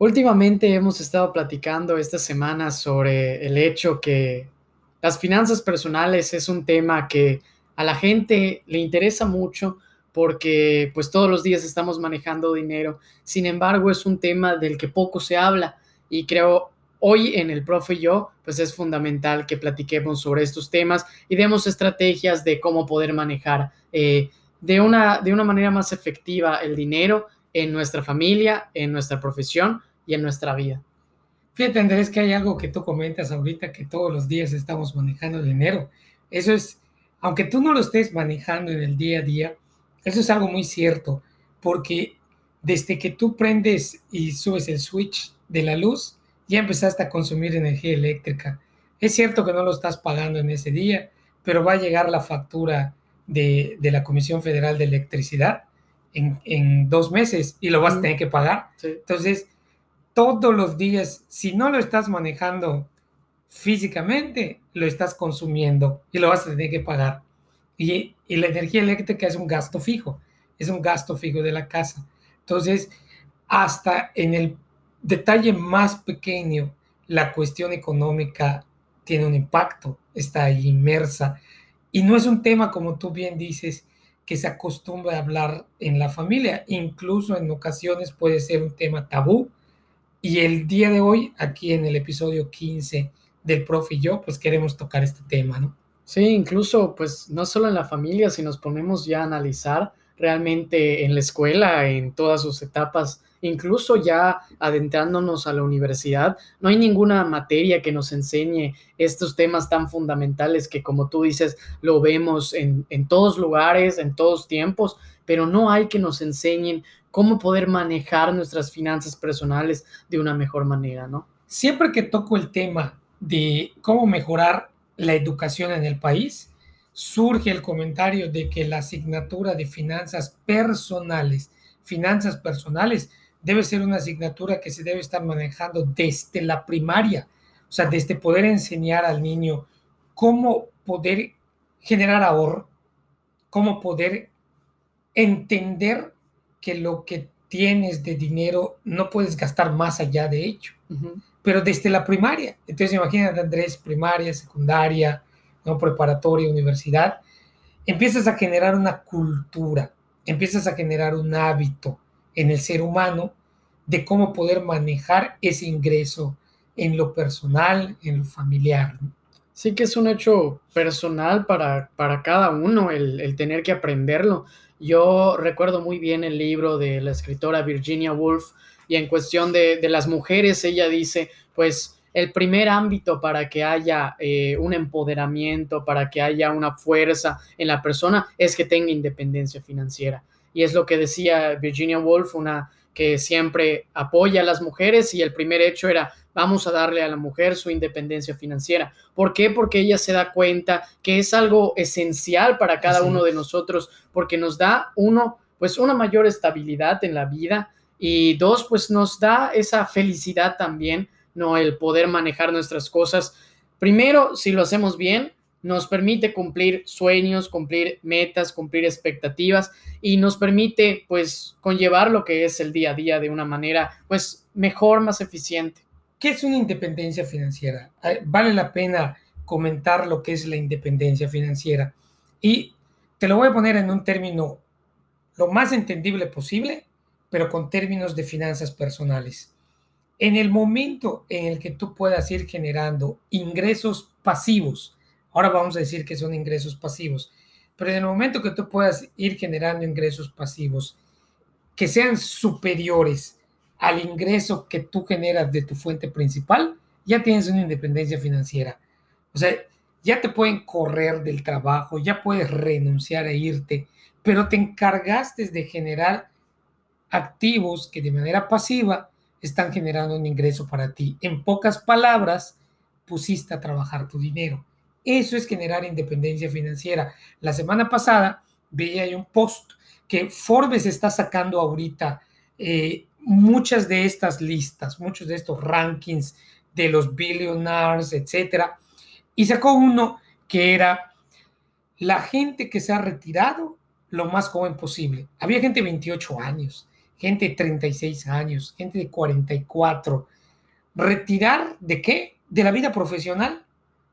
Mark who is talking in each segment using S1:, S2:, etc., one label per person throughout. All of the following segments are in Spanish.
S1: Últimamente hemos estado platicando esta semana sobre el hecho que las finanzas personales es un tema que a la gente le interesa mucho porque pues todos los días estamos manejando dinero. Sin embargo, es un tema del que poco se habla y creo hoy en el profe y yo pues es fundamental que platiquemos sobre estos temas y demos estrategias de cómo poder manejar eh, de, una, de una manera más efectiva el dinero en nuestra familia, en nuestra profesión y en nuestra vida.
S2: Fíjate, Andrés, que hay algo que tú comentas ahorita, que todos los días estamos manejando dinero. Eso es, aunque tú no lo estés manejando en el día a día, eso es algo muy cierto, porque desde que tú prendes y subes el switch de la luz, ya empezaste a consumir energía eléctrica. Es cierto que no lo estás pagando en ese día, pero va a llegar la factura de, de la Comisión Federal de Electricidad en, en, dos meses y lo vas a tener que pagar.
S1: Sí.
S2: Entonces, todos los días, si no lo estás manejando físicamente, lo estás consumiendo y lo vas a tener que pagar. Y, y, la energía eléctrica es un gasto fijo, es un gasto fijo de la casa. Entonces, hasta en el detalle más pequeño, la cuestión económica tiene un impacto, está ahí inmersa. Y no es un tema, como tú bien dices, que se acostumbra a hablar en la familia. Incluso en ocasiones puede ser un tema tabú. Y el día de hoy, aquí en el episodio 15 del Profe y yo, pues queremos tocar este tema, ¿no?
S1: Sí, incluso, pues no solo en la familia, si nos ponemos ya a analizar realmente en la escuela, en todas sus etapas, incluso ya adentrándonos a la universidad, no hay ninguna materia que nos enseñe estos temas tan fundamentales que, como tú dices, lo vemos en, en todos lugares, en todos tiempos, pero no hay que nos enseñen cómo poder manejar nuestras finanzas personales de una mejor manera, ¿no?
S2: Siempre que toco el tema de cómo mejorar la educación en el país, surge el comentario de que la asignatura de finanzas personales, finanzas personales, debe ser una asignatura que se debe estar manejando desde la primaria, o sea, desde poder enseñar al niño cómo poder generar ahorro, cómo poder entender que lo que tienes de dinero no puedes gastar más allá de ello, uh -huh. pero desde la primaria. Entonces, imagínate, Andrés, primaria, secundaria, ¿no? preparatoria, universidad, empiezas a generar una cultura, empiezas a generar un hábito en el ser humano de cómo poder manejar ese ingreso en lo personal, en lo familiar.
S1: Sí que es un hecho personal para, para cada uno el, el tener que aprenderlo. Yo recuerdo muy bien el libro de la escritora Virginia Woolf y en cuestión de, de las mujeres, ella dice, pues el primer ámbito para que haya eh, un empoderamiento, para que haya una fuerza en la persona, es que tenga independencia financiera. Y es lo que decía Virginia Woolf, una que siempre apoya a las mujeres y el primer hecho era vamos a darle a la mujer su independencia financiera. ¿Por qué? Porque ella se da cuenta que es algo esencial para cada uno de nosotros, porque nos da uno, pues una mayor estabilidad en la vida y dos, pues nos da esa felicidad también, ¿no? El poder manejar nuestras cosas. Primero, si lo hacemos bien, nos permite cumplir sueños, cumplir metas, cumplir expectativas y nos permite pues conllevar lo que es el día a día de una manera pues mejor, más eficiente.
S2: ¿Qué es una independencia financiera? Vale la pena comentar lo que es la independencia financiera y te lo voy a poner en un término lo más entendible posible, pero con términos de finanzas personales. En el momento en el que tú puedas ir generando ingresos pasivos, Ahora vamos a decir que son ingresos pasivos. Pero en el momento que tú puedas ir generando ingresos pasivos que sean superiores al ingreso que tú generas de tu fuente principal, ya tienes una independencia financiera. O sea, ya te pueden correr del trabajo, ya puedes renunciar a irte, pero te encargaste de generar activos que de manera pasiva están generando un ingreso para ti. En pocas palabras, pusiste a trabajar tu dinero. Eso es generar independencia financiera. La semana pasada veía un post que Forbes está sacando ahorita eh, muchas de estas listas, muchos de estos rankings de los billionaires, etcétera, y sacó uno que era la gente que se ha retirado lo más joven posible. Había gente de 28 años, gente de 36 años, gente de 44. ¿Retirar de qué? De la vida profesional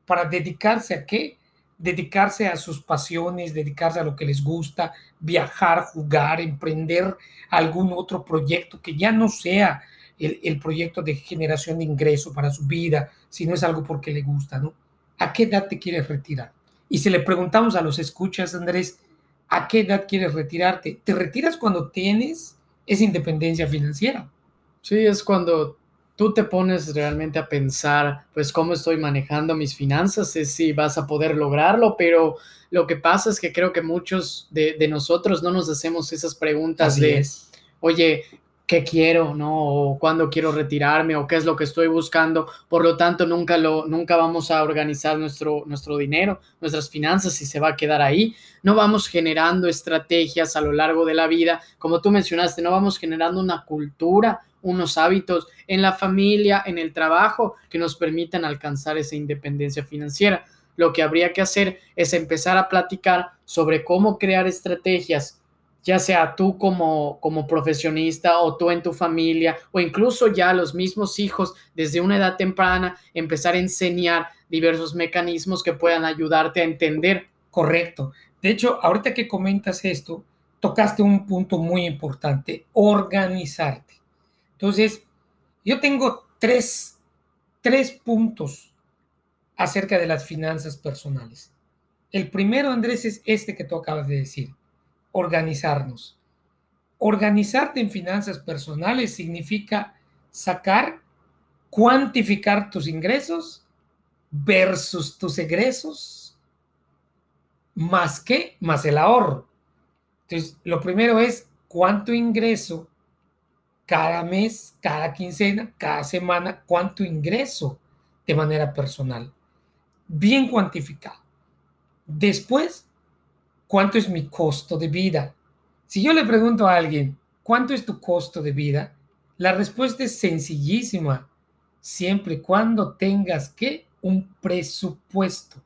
S2: para dedicarse a qué? Dedicarse a sus pasiones, dedicarse a lo que les gusta, viajar, jugar, emprender algún otro proyecto que ya no sea el, el proyecto de generación de ingreso para su vida, sino es algo porque le gusta, ¿no? ¿A qué edad te quieres retirar? Y si le preguntamos a los escuchas, Andrés, ¿a qué edad quieres retirarte? ¿Te retiras cuando tienes esa independencia financiera?
S1: Sí, es cuando tú te pones realmente a pensar, pues, cómo estoy manejando mis finanzas, es si vas a poder lograrlo, pero lo que pasa es que creo que muchos de, nosotros no nos hacemos esas preguntas de, oye, qué quiero, ¿no? O cuándo quiero retirarme o qué es lo que estoy buscando. Por lo tanto, nunca, lo, nunca vamos a organizar nuestro, nuestro dinero, nuestras finanzas y se va a quedar ahí. No vamos generando estrategias a lo largo de la vida. Como tú mencionaste, no vamos generando una cultura, unos hábitos en la familia, en el trabajo que nos permitan alcanzar esa independencia financiera. Lo que habría que hacer es empezar a platicar sobre cómo crear estrategias ya sea tú como, como profesionista o tú en tu familia o incluso ya los mismos hijos desde una edad temprana empezar a enseñar diversos mecanismos que puedan ayudarte a entender.
S2: Correcto. De hecho, ahorita que comentas esto, tocaste un punto muy importante, organizarte. Entonces, yo tengo tres, tres puntos acerca de las finanzas personales. El primero, Andrés, es este que tú acabas de decir organizarnos. Organizarte en finanzas personales significa sacar, cuantificar tus ingresos versus tus egresos, más que, más el ahorro. Entonces, lo primero es cuánto ingreso cada mes, cada quincena, cada semana, cuánto ingreso de manera personal. Bien cuantificado. Después, ¿cuánto es mi costo de vida? Si yo le pregunto a alguien, ¿cuánto es tu costo de vida? La respuesta es sencillísima, siempre y cuando tengas que un presupuesto.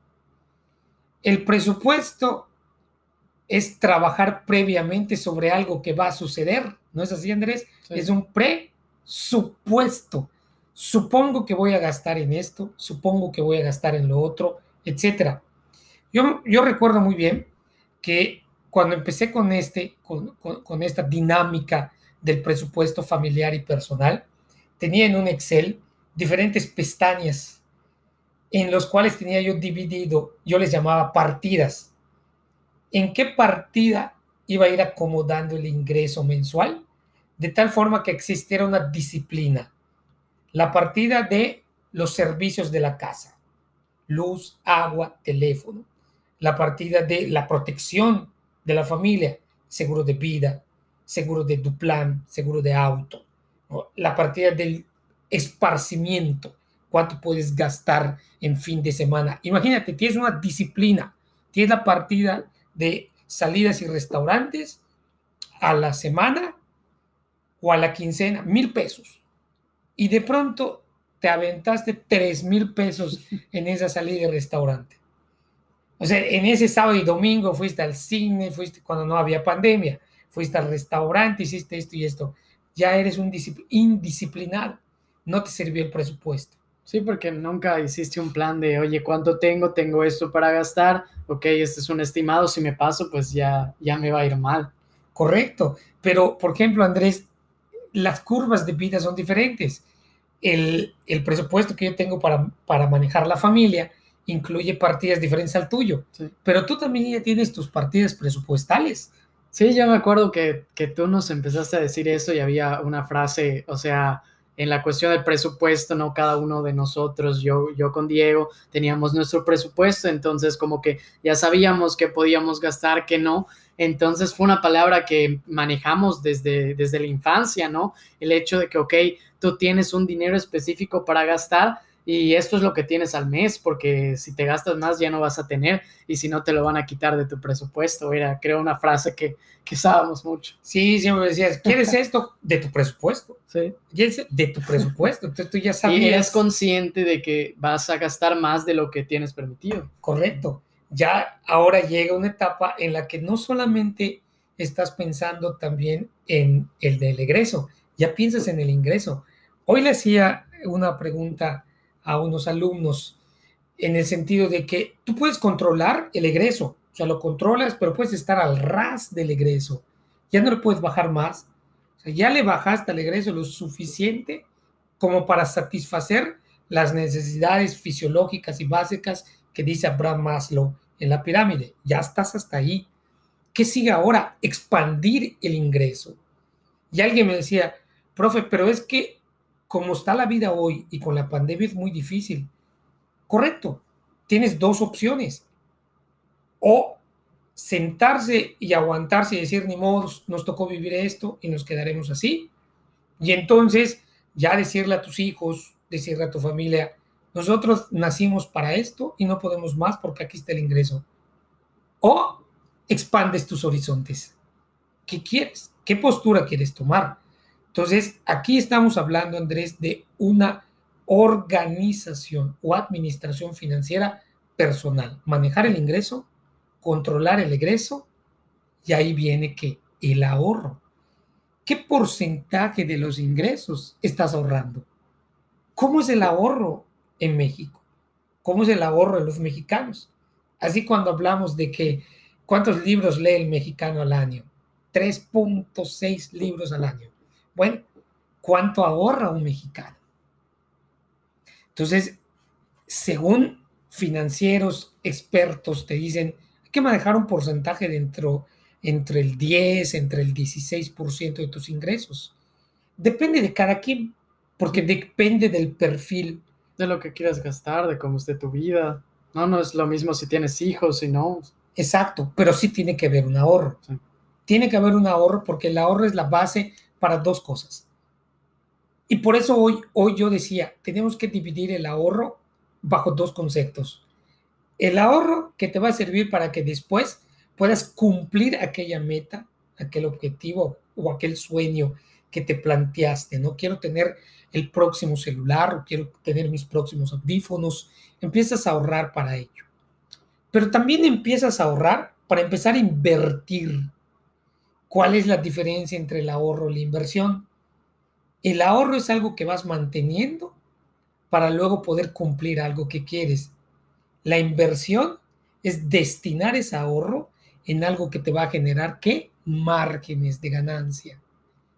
S2: El presupuesto es trabajar previamente sobre algo que va a suceder, ¿no es así, Andrés? Es un presupuesto. Supongo que voy a gastar en esto, supongo que voy a gastar en lo otro, etcétera. Yo, yo recuerdo muy bien que cuando empecé con, este, con, esta dinámica del presupuesto familiar y personal, tenía en un Excel diferentes pestañas en los cuales tenía yo dividido, yo les llamaba partidas. ¿En qué partida iba a ir acomodando el ingreso mensual? De tal forma que existiera una disciplina. La partida de los servicios de la casa, luz, agua, teléfono la partida de la protección de la familia, seguro de vida, seguro de Duplan, seguro de auto, la partida del esparcimiento, cuánto puedes gastar en fin de semana. Imagínate, tienes una disciplina, tienes la partida de salidas y restaurantes a la semana o a la quincena, mil pesos. Y de pronto te aventaste tres mil pesos en esa salida de restaurante. O sea, en ese sábado y domingo fuiste al cine, fuiste cuando no había pandemia, fuiste al restaurante, hiciste esto y esto. Ya eres un indisciplinado. No te sirvió el presupuesto.
S1: Sí, porque nunca hiciste un plan de, oye, ¿cuánto tengo? Tengo esto para gastar. Ok, este es un estimado. Si me paso, pues ya, ya me va a ir mal.
S2: Correcto. Pero, por ejemplo, Andrés, las curvas de vida son diferentes. El, el presupuesto que yo tengo para, para manejar la familia incluye partidas diferentes al tuyo, pero tú también ya tienes tus partidas presupuestales.
S1: Sí, yo me acuerdo que, que, tú nos empezaste a decir eso y había una frase, o sea, en la cuestión del presupuesto, ¿no? Cada uno de nosotros, yo, yo con Diego, teníamos nuestro presupuesto, entonces como que ya sabíamos que podíamos gastar, que no. Entonces fue una palabra que manejamos desde, desde la infancia, ¿no? El hecho de que, ok, tú tienes un dinero específico para gastar y esto es lo que tienes al mes, porque si te gastas más ya no vas a tener y si no te lo van a quitar de tu presupuesto. Era, creo, una frase que, que usábamos mucho.
S2: Sí, siempre decías, ¿quieres esto? De tu presupuesto.
S1: Sí.
S2: De tu presupuesto. Entonces tú ya sabías.
S1: Y eres consciente de que vas a gastar más de lo que tienes permitido.
S2: Correcto ya ahora llega una etapa en la que no solamente estás pensando también en el del egreso, ya piensas en el ingreso. Hoy le hacía una pregunta a unos alumnos en el sentido de que tú puedes controlar el egreso, o sea, lo controlas, pero puedes estar al ras del egreso. Ya no le puedes bajar más. Ya le bajaste al egreso lo suficiente como para satisfacer las necesidades fisiológicas y básicas que dice Abraham Maslow en la pirámide. Ya estás hasta ahí. ¿Qué sigue ahora? Expandir el ingreso. Y alguien me decía, profe, pero es que como está la vida hoy y con la pandemia es muy difícil. Correcto, tienes dos opciones. O sentarse y aguantarse y decir, ni modo, nos tocó vivir esto y nos quedaremos así. Y entonces ya decirle a tus hijos, decirle a tu familia, nosotros nacimos para esto y no podemos más porque aquí está el ingreso. O expandes tus horizontes. ¿Qué quieres? ¿Qué postura quieres tomar? Entonces, aquí estamos hablando, Andrés, de una organización o administración financiera personal. Manejar el ingreso, controlar el egreso y ahí viene que el ahorro. ¿Qué porcentaje de los ingresos estás ahorrando? ¿Cómo es el ahorro en México. ¿Cómo es el ahorro de los mexicanos? Así cuando hablamos de que cuántos libros lee el mexicano al año, 3.6 libros al año. Bueno, ¿cuánto ahorra un mexicano? Entonces, según financieros expertos te dicen, hay que manejar un porcentaje dentro entre el 10, entre el 16% de tus ingresos. Depende de cada quien, porque depende del perfil
S1: de lo que quieras gastar, de cómo esté tu vida. No, no es lo mismo si tienes hijos, y no.
S2: Exacto, pero sí tiene que haber un ahorro. Tiene que haber un ahorro porque el ahorro es la base para dos cosas. Y por eso hoy, hoy yo decía, tenemos que dividir el ahorro bajo dos conceptos. El ahorro que te va a servir para que después puedas cumplir aquella meta, aquel objetivo o aquel sueño que te planteaste, ¿no? Quiero tener el próximo celular o quiero tener mis próximos audífonos. Empiezas a ahorrar para ello. Pero también empiezas a ahorrar para empezar a invertir. ¿Cuál es la diferencia entre el ahorro y la inversión? El ahorro es algo que vas manteniendo para luego poder cumplir algo que quieres. La inversión es destinar ese ahorro en algo que te va a generar qué? Márgenes de ganancia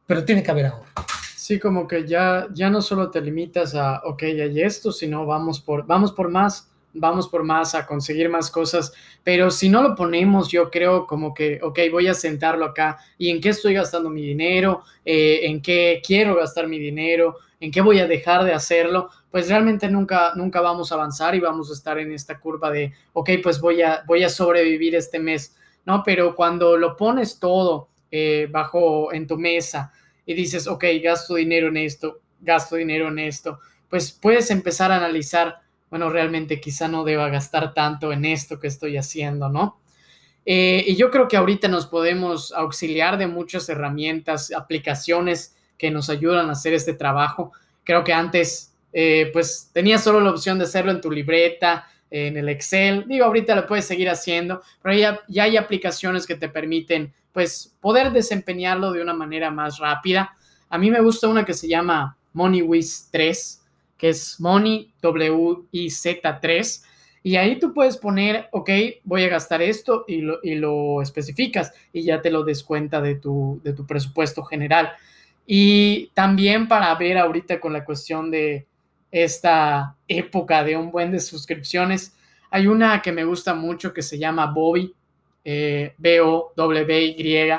S2: pero tiene que haber ahorro.
S1: Sí, como que ya, ya no solo te limitas a, ok, hay esto, sino vamos por, vamos por más, vamos por más, a conseguir más cosas, pero si no lo ponemos, yo creo como que, ok, voy a sentarlo acá, ¿y en qué estoy gastando mi dinero? Eh, ¿En qué quiero gastar mi dinero? ¿En qué voy a dejar de hacerlo? Pues realmente nunca, nunca vamos a avanzar y vamos a estar en esta curva de, ok, pues voy a, voy a sobrevivir este mes, ¿no? Pero cuando lo pones todo eh, bajo en tu mesa, y dices, ok, gasto dinero en esto, gasto dinero en esto, pues puedes empezar a analizar, bueno, realmente quizá no deba gastar tanto en esto que estoy haciendo, ¿no? Eh, y yo creo que ahorita nos podemos auxiliar de muchas herramientas, aplicaciones que nos ayudan a hacer este trabajo. Creo que antes, eh, pues tenías solo la opción de hacerlo en tu libreta, en el Excel. Digo, ahorita lo puedes seguir haciendo, pero ya, ya hay aplicaciones que te permiten pues poder desempeñarlo de una manera más rápida. A mí me gusta una que se llama MoneyWiz 3, que es Money Z 3 y ahí tú puedes poner, ok, voy a gastar esto y lo, y lo especificas y ya te lo descuenta de tu, de tu presupuesto general. Y también para ver ahorita con la cuestión de esta época de un buen de suscripciones, hay una que me gusta mucho que se llama Bobby, eh, B-O-W-Y,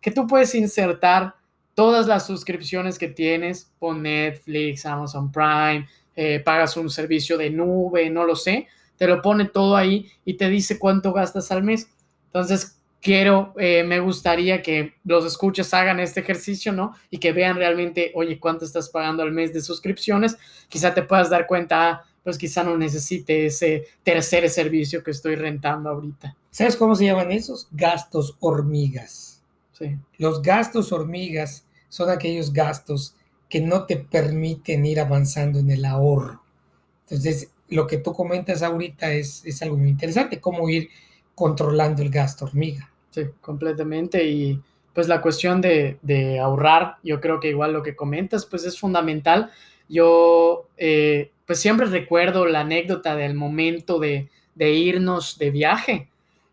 S1: que tú puedes insertar todas las suscripciones que tienes, por Netflix, Amazon Prime, eh, pagas un servicio de nube, no lo sé, te lo pone todo ahí y te dice cuánto gastas al mes. Entonces, quiero, eh, me gustaría que los escuches hagan este ejercicio, ¿no? Y que vean realmente, oye, cuánto estás pagando al mes de suscripciones. Quizá te puedas dar cuenta, ah, pues quizá no necesite ese tercer servicio que estoy rentando ahorita.
S2: ¿Sabes cómo se llaman esos? Gastos hormigas. Sí. Los gastos hormigas son aquellos gastos que no te permiten ir avanzando en el ahorro. Entonces, lo que tú comentas ahorita es, es algo muy interesante, cómo ir controlando el gasto hormiga.
S1: Sí, completamente. Y pues la cuestión de, de ahorrar, yo creo que igual lo que comentas, pues es fundamental. Yo, eh, pues siempre recuerdo la anécdota del momento de, de irnos de viaje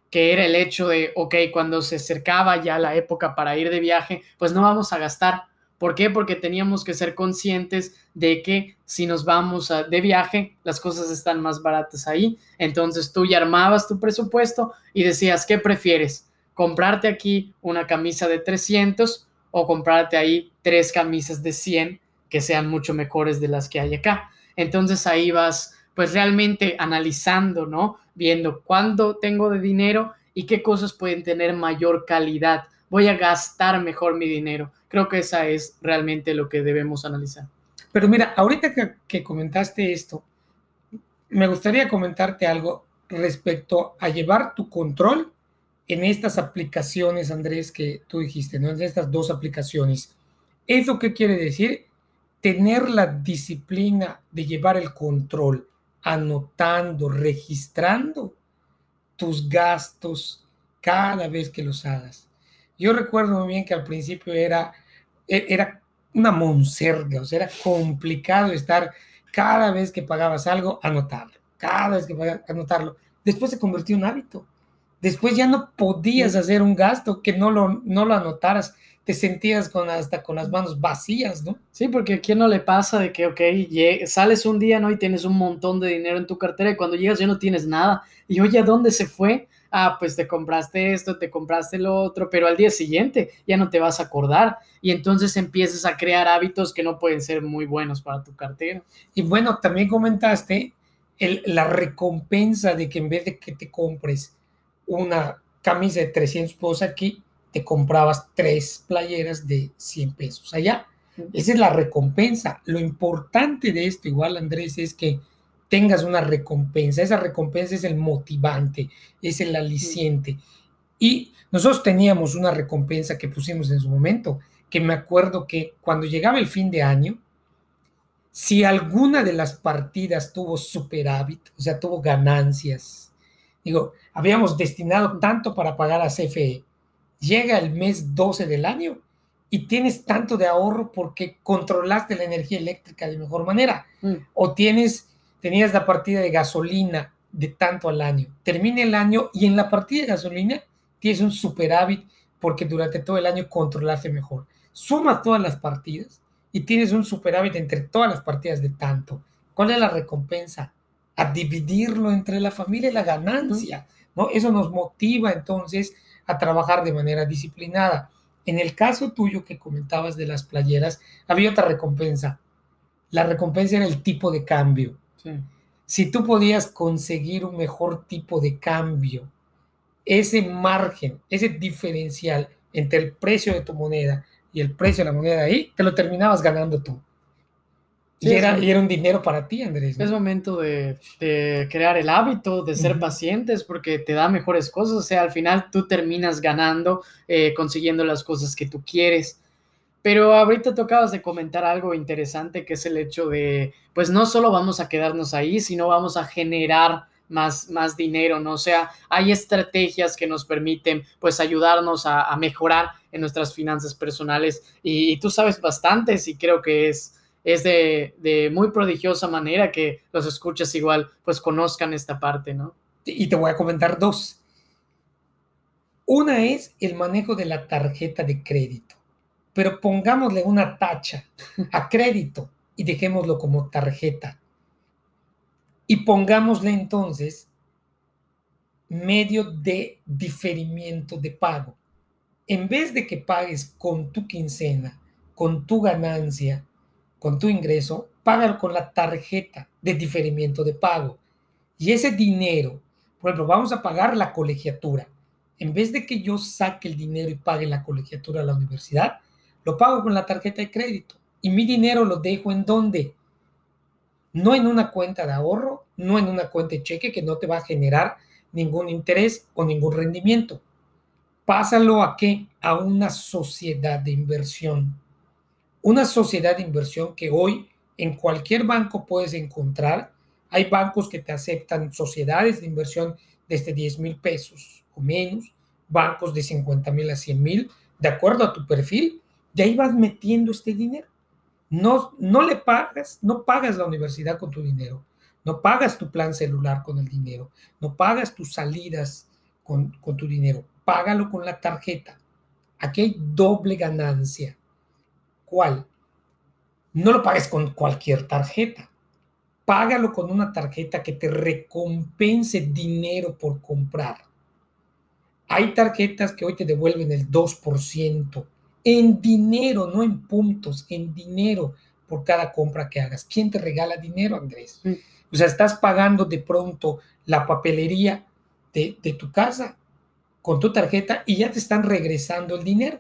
S1: que era el hecho de, ok, cuando se acercaba ya la época para ir de viaje, pues no vamos a gastar. ¿Por qué? Porque teníamos que ser conscientes de que si nos vamos de viaje, las cosas están más baratas ahí. Entonces tú ya armabas tu presupuesto y decías, ¿qué prefieres? ¿Comprarte aquí una camisa de 300 o comprarte ahí tres camisas de 100 que sean mucho mejores de las que hay acá? Entonces ahí vas pues realmente analizando, ¿no? Viendo cuánto tengo de dinero y qué cosas pueden tener mayor calidad. Voy a gastar mejor mi dinero. Creo que esa es realmente lo que debemos analizar.
S2: Pero mira, ahorita que, comentaste esto, me gustaría comentarte algo respecto a llevar tu control en estas aplicaciones, Andrés, que tú dijiste, ¿no? En estas dos aplicaciones. ¿Eso qué quiere decir? Tener la disciplina de llevar el control anotando, registrando tus gastos cada vez que los hagas. Yo recuerdo muy bien que al principio era, e, era una monserga, o sea, era complicado estar cada vez que pagabas algo, anotarlo, cada vez que pagabas, anotarlo. Después se convirtió en un hábito. Después ya no podías hacer un gasto que no lo, no lo anotaras te sentías con hasta con las manos vacías, ¿no?
S1: Sí, porque a quién no le pasa de que, ok, sales un día, ¿no? Y tienes un montón de dinero en tu cartera y cuando llegas ya no tienes nada. Y oye, ¿a dónde se fue? Ah, pues te compraste esto, te compraste lo otro, pero al día siguiente ya no te vas a acordar. Y entonces empiezas a crear hábitos que no pueden ser muy buenos para tu cartera.
S2: Y bueno, también comentaste el, la recompensa de que en vez de que te compres una camisa de 300 pesos aquí, te comprabas tres playeras de 100 pesos allá. Esa es la recompensa. Lo importante de esto, igual Andrés, es que tengas una recompensa. Esa recompensa es el motivante, es el aliciente. Y nosotros teníamos una recompensa que pusimos en su momento, que me acuerdo que cuando llegaba el fin de año, si alguna de las partidas tuvo superávit, o sea, tuvo ganancias, digo, habíamos destinado tanto para pagar a CFE, llega el mes 12 del año y tienes tanto de ahorro porque controlaste la energía eléctrica de mejor manera. Mm. O tienes, tenías la partida de gasolina de tanto al año. Termina el año y en la partida de gasolina tienes un superávit porque durante todo el año controlaste mejor. Sumas todas las partidas y tienes un superávit entre todas las partidas de tanto. ¿Cuál es la recompensa? A dividirlo entre la familia y la ganancia. ¿no? Eso nos motiva entonces a trabajar de manera disciplinada. En el caso tuyo que comentabas de las playeras, había otra recompensa. La recompensa era el tipo de cambio. Si tú podías conseguir un mejor tipo de cambio, ese margen, ese diferencial entre el precio de tu moneda y el precio de la moneda ahí, te lo terminabas ganando tú y, era, un dinero para ti, Andrés.
S1: Es momento de, crear el hábito, de ser pacientes, porque te da mejores cosas. O sea, al final tú terminas ganando, eh, consiguiendo las cosas que tú quieres. Pero ahorita tocabas de comentar algo interesante, que es el hecho de, pues no solo vamos a quedarnos ahí, sino vamos a generar más, más dinero, ¿no? O sea, hay estrategias que nos permiten, pues, ayudarnos a, mejorar en nuestras finanzas personales. Y, y, tú sabes bastantes y creo que es es de, muy prodigiosa manera que los escuchas igual pues conozcan esta parte, ¿no?
S2: Y te voy a comentar dos. Una es el manejo de la tarjeta de crédito, pero pongámosle una tacha a crédito y dejémoslo como tarjeta. Y pongámosle entonces medio de diferimiento de pago. En vez de que pagues con tu quincena, con tu ganancia, con tu ingreso, págalo con la tarjeta de diferimiento de pago. Y ese dinero, por ejemplo, vamos a pagar la colegiatura. En vez de que yo saque el dinero y pague la colegiatura a la universidad, lo pago con la tarjeta de crédito. Y mi dinero lo dejo en dónde? No en una cuenta de ahorro, no en una cuenta de cheque que no te va a generar ningún interés o ningún rendimiento. Pásalo a qué? A una sociedad de inversión. Una sociedad de inversión que hoy en cualquier banco puedes encontrar. Hay bancos que te aceptan sociedades de inversión desde 10 mil pesos o menos, bancos de 50 mil a 100 mil, de acuerdo a tu perfil, de ahí vas metiendo este dinero. No, no le pagas, no pagas la universidad con tu dinero, no pagas tu plan celular con el dinero, no pagas tus salidas con, con tu dinero, págalo con la tarjeta. Aquí hay doble ganancia. No lo pagues con cualquier tarjeta. Págalo con una tarjeta que te recompense dinero por comprar. Hay tarjetas que hoy te devuelven el 2% en dinero, no en puntos, en dinero por cada compra que hagas. ¿Quién te regala dinero, Andrés? O sea, estás pagando de pronto la papelería de, de, tu casa con tu tarjeta y ya te están regresando el dinero,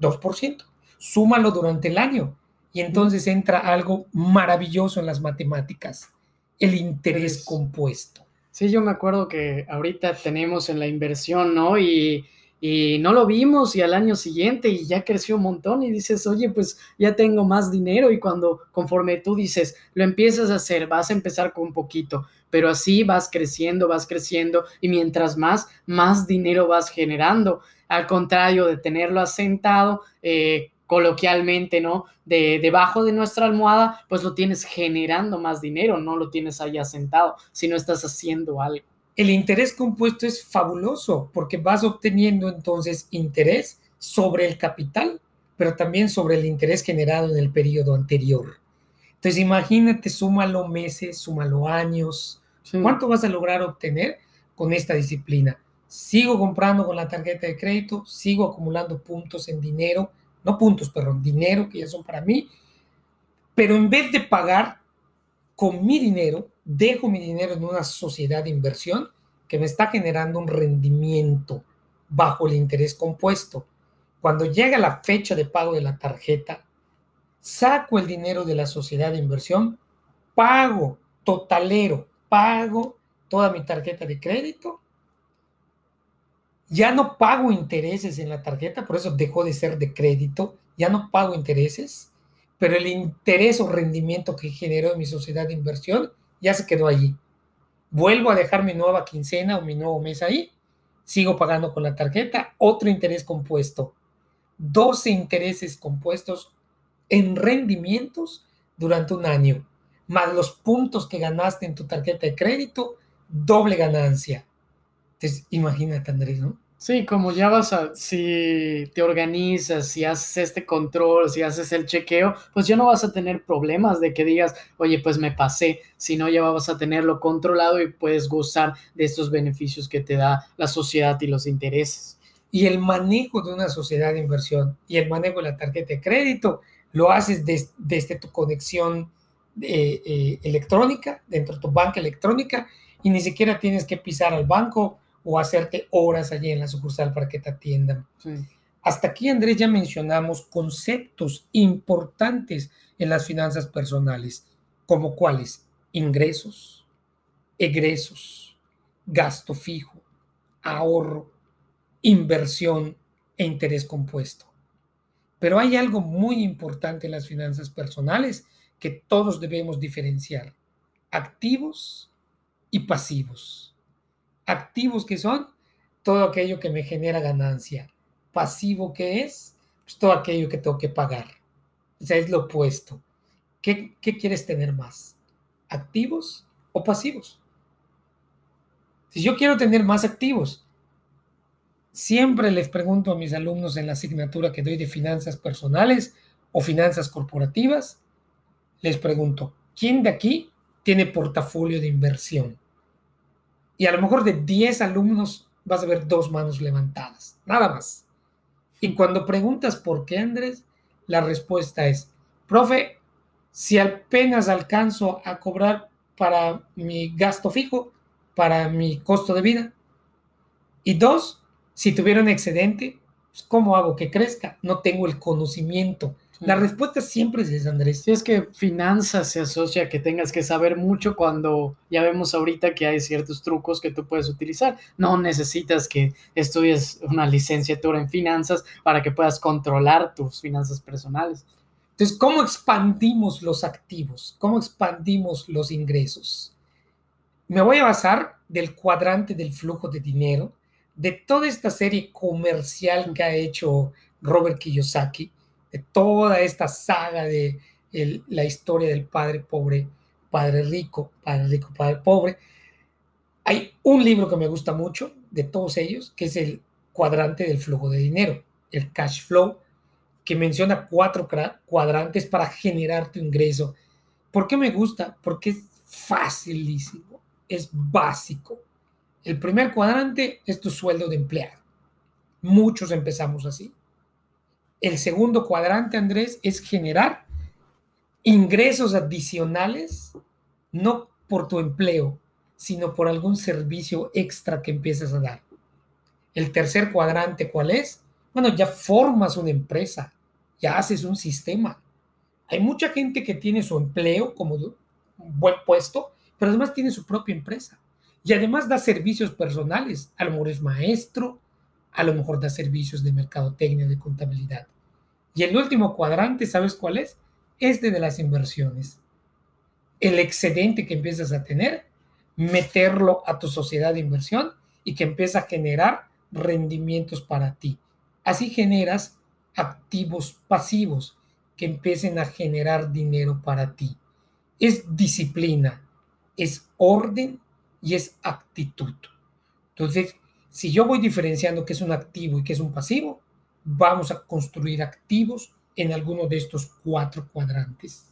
S2: 2%. Súmalo durante el año y entonces entra algo maravilloso en las matemáticas, el interés compuesto.
S1: Sí, yo me acuerdo que ahorita tenemos en la inversión, ¿no? Y, y no lo vimos y al año siguiente y ya creció un montón y dices, oye, pues ya tengo más dinero y cuando conforme tú dices, lo empiezas a hacer, vas a empezar con un poquito, pero así vas creciendo, vas creciendo y mientras más, más dinero vas generando. Al contrario de tenerlo asentado, eh, coloquialmente, ¿no? De debajo de nuestra almohada, pues lo tienes generando más dinero, no lo tienes allá sentado, si no estás haciendo algo.
S2: El interés compuesto es fabuloso porque vas obteniendo entonces interés sobre el capital, pero también sobre el interés generado en el periodo anterior. Entonces imagínate, súmalo meses, súmalo años. ¿Cuánto vas a lograr obtener con esta disciplina? Sigo comprando con la tarjeta de crédito, sigo acumulando puntos en dinero, no puntos, perdón, dinero que ya son para mí, pero en vez de pagar con mi dinero, dejo mi dinero en una sociedad de inversión que me está generando un rendimiento bajo el interés compuesto. Cuando llega la fecha de pago de la tarjeta, saco el dinero de la sociedad de inversión, pago totalero, pago toda mi tarjeta de crédito ya no pago intereses en la tarjeta, por eso dejó de ser de crédito, ya no pago intereses, pero el interés o rendimiento que generó en mi sociedad de inversión ya se quedó allí. Vuelvo a dejar mi nueva quincena o mi nuevo mes ahí, sigo pagando con la tarjeta, otro interés compuesto, 12 intereses compuestos en rendimientos durante un año, más los puntos que ganaste en tu tarjeta de crédito, doble ganancia. Entonces, imagínate, Andrés, ¿no?
S1: Sí, como ya vas a, si te organizas, si haces este control, si haces el chequeo, pues ya no vas a tener problemas de que digas, oye, pues me pasé, sino ya vas a tenerlo controlado y puedes gozar de estos beneficios que te da la sociedad y los intereses.
S2: Y el manejo de una sociedad de inversión y el manejo de la tarjeta de crédito lo haces desde tu conexión eh, eh, electrónica, dentro de tu banca electrónica, y ni siquiera tienes que pisar al banco o hacerte horas allí en la sucursal para que te atiendan. Hasta aquí, Andrés, ya mencionamos conceptos importantes en las finanzas personales, como cuáles? Ingresos, egresos, gasto fijo, ahorro, inversión e interés compuesto. Pero hay algo muy importante en las finanzas personales que todos debemos diferenciar, activos y pasivos. Activos que son todo aquello que me genera ganancia. Pasivo que es pues todo aquello que tengo que pagar. O sea, es lo opuesto. ¿Qué, ¿Qué quieres tener más? ¿Activos o pasivos? Si yo quiero tener más activos, siempre les pregunto a mis alumnos en la asignatura que doy de finanzas personales o finanzas corporativas, les pregunto, ¿quién de aquí tiene portafolio de inversión? Y a lo mejor de 10 alumnos vas a ver dos manos levantadas, nada más. Y cuando preguntas por qué, Andrés, la respuesta es, profe, si apenas alcanzo a cobrar para mi gasto fijo, para mi costo de vida. Y dos, Si tuviera un excedente, pues, ¿cómo hago que crezca? No tengo el conocimiento. La respuesta siempre es esa, Andrés.
S1: Sí, es que finanzas se asocia a que tengas que saber mucho cuando ya vemos ahorita que hay ciertos trucos que tú puedes utilizar. No necesitas que estudies una licenciatura en finanzas para que puedas controlar tus finanzas personales.
S2: Entonces, ¿cómo expandimos los activos? ¿Cómo expandimos los ingresos? Me voy a basar del cuadrante del flujo de dinero, de toda esta serie comercial que ha hecho Robert Kiyosaki, toda esta saga de la historia del padre pobre, padre rico, padre rico, padre pobre. Hay un libro que me gusta mucho de todos ellos, que es el cuadrante del flujo de dinero, el cash flow, que menciona cuatro cuadrantes para generar tu ingreso. ¿Por qué me gusta? Porque es facilísimo, es básico. El primer cuadrante es tu sueldo de empleado. Muchos empezamos así. El segundo cuadrante, Andrés, es generar ingresos adicionales, no por tu empleo, sino por algún servicio extra que empiezas a dar. El tercer cuadrante, ¿cuál es? Bueno, ya formas una empresa, ya haces un sistema. Hay mucha gente que tiene su empleo como un buen puesto, pero además tiene su propia empresa. Y además da servicios personales. A lo mejor es maestro, a lo mejor da servicios de mercadotecnia, de contabilidad. Y el último cuadrante, ¿sabes cuál es? Este de las inversiones. El excedente que empiezas a tener, meterlo a tu sociedad de inversión y que empieza a generar rendimientos para ti. Así generas activos pasivos que empiecen a generar dinero para ti. Es disciplina, es orden y es actitud. Entonces, si yo voy diferenciando qué es un activo y qué es un pasivo, vamos a construir activos en alguno de estos cuatro cuadrantes.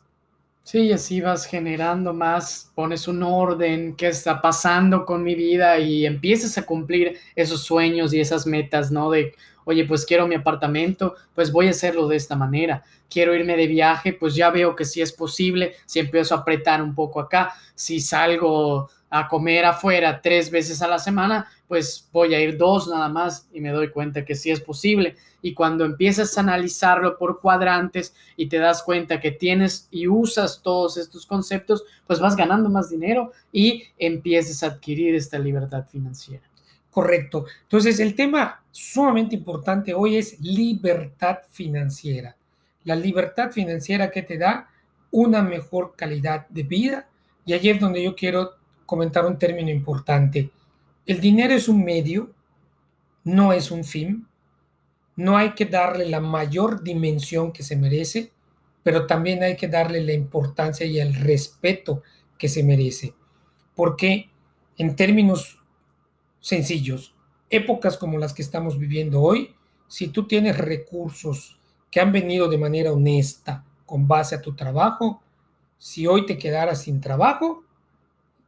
S1: Sí, así vas generando más, pones un orden, qué está pasando con mi vida y empiezas a cumplir esos sueños y esas metas, ¿no? De, oye, pues quiero mi apartamento, pues voy a hacerlo de esta manera. Quiero irme de viaje, pues ya veo que sí es posible, si empiezo a apretar un poco acá, si salgo a comer afuera tres veces a la semana, pues voy a ir dos nada más y me doy cuenta que sí es posible. Y cuando empiezas a analizarlo por cuadrantes y te das cuenta que tienes y usas todos estos conceptos, pues vas ganando más dinero y empiezas a adquirir esta libertad financiera.
S2: Correcto. Entonces, el tema sumamente importante hoy es libertad financiera. La libertad financiera que te da una mejor calidad de vida. Y allí es donde yo quiero comentar un término importante. El dinero es un medio, no es un fin. No hay que darle la mayor dimensión que se merece, pero también hay que darle la importancia y el respeto que se merece. Porque en términos sencillos, épocas como las que estamos viviendo hoy, si tú tienes recursos que han venido de manera honesta con base a tu trabajo, si hoy te quedaras sin trabajo,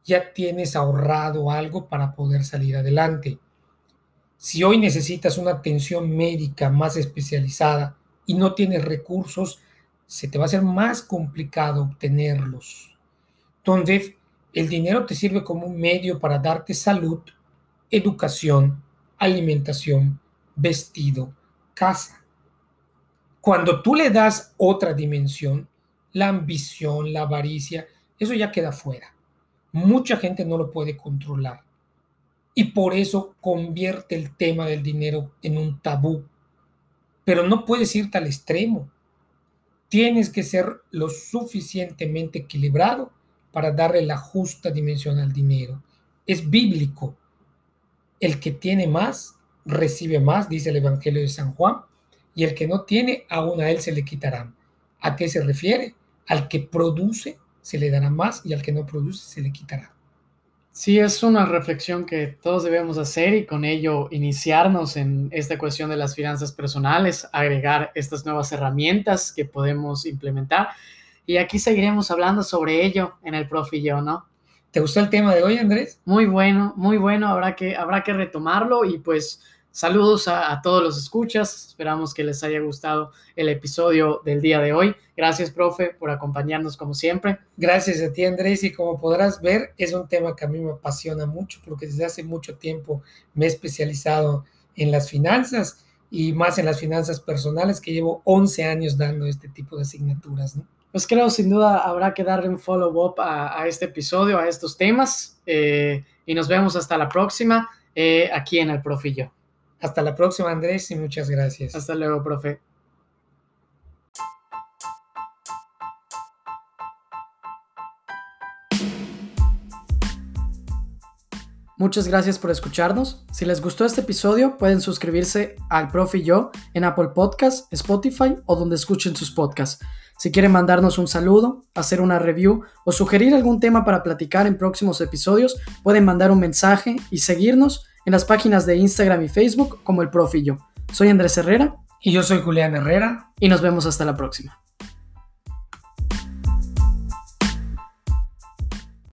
S2: ya tienes ahorrado algo para poder salir adelante. Si hoy necesitas una atención médica más especializada y no tienes recursos, se te va a hacer más complicado obtenerlos. Entonces, el dinero te sirve como un medio para darte salud, educación, alimentación, vestido, casa. Cuando tú le das otra dimensión, la ambición, la avaricia, eso ya queda fuera mucha gente no lo puede controlar. Y por eso convierte el tema del dinero en un tabú. Pero no puedes irte al extremo. Tienes que ser lo suficientemente equilibrado para darle la justa dimensión al dinero. Es bíblico. El que tiene más, recibe más, dice el Evangelio de San Juan, y el que no tiene, aún a él se le quitarán. ¿A qué se refiere? Al que produce se le dará más y al que no produce se le quitará.
S1: Sí, es una reflexión que todos debemos hacer y con ello iniciarnos en esta cuestión de las finanzas personales, agregar estas nuevas herramientas que podemos implementar. Y aquí seguiremos hablando sobre ello en el Profi Yo, ¿no?
S2: ¿Te gustó el tema de hoy, Andrés?
S1: Muy bueno, muy bueno. Habrá que, habrá que retomarlo y pues Saludos a, todos los escuchas. Esperamos que les haya gustado el episodio del día de hoy. Gracias, profe, por acompañarnos como siempre.
S2: Gracias a ti, Andrés. Y como podrás ver, es un tema que a mí me apasiona mucho porque desde hace mucho tiempo me he especializado en las finanzas y más en las finanzas personales que llevo 11 años dando este tipo de asignaturas. ¿no?
S1: Pues creo sin duda habrá que darle un follow-up a, este episodio, a estos temas eh, y nos vemos hasta la próxima eh, aquí en el Profillo.
S2: Hasta la próxima Andrés y muchas gracias.
S1: Hasta luego, profe. Muchas gracias por escucharnos. Si les gustó este episodio, pueden suscribirse al Profe y yo en Apple Podcasts, Spotify o donde escuchen sus podcasts. Si quieren mandarnos un saludo, hacer una review o sugerir algún tema para platicar en próximos episodios, pueden mandar un mensaje y seguirnos en las páginas de Instagram y Facebook como el yo. Soy Andrés Herrera.
S2: Y yo soy Julián Herrera.
S1: Y nos vemos hasta la próxima.